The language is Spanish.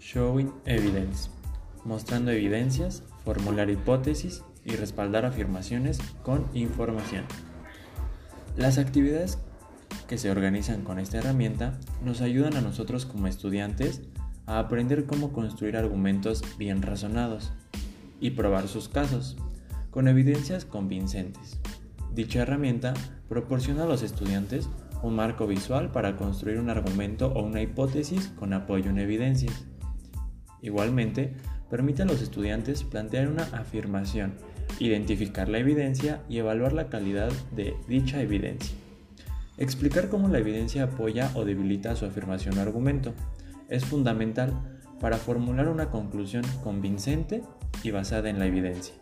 Showing evidence, mostrando evidencias, formular hipótesis y respaldar afirmaciones con información. Las actividades que se organizan con esta herramienta nos ayudan a nosotros como estudiantes a aprender cómo construir argumentos bien razonados y probar sus casos con evidencias convincentes. Dicha herramienta proporciona a los estudiantes un marco visual para construir un argumento o una hipótesis con apoyo en evidencias. Igualmente, permite a los estudiantes plantear una afirmación, identificar la evidencia y evaluar la calidad de dicha evidencia. Explicar cómo la evidencia apoya o debilita su afirmación o argumento es fundamental para formular una conclusión convincente y basada en la evidencia.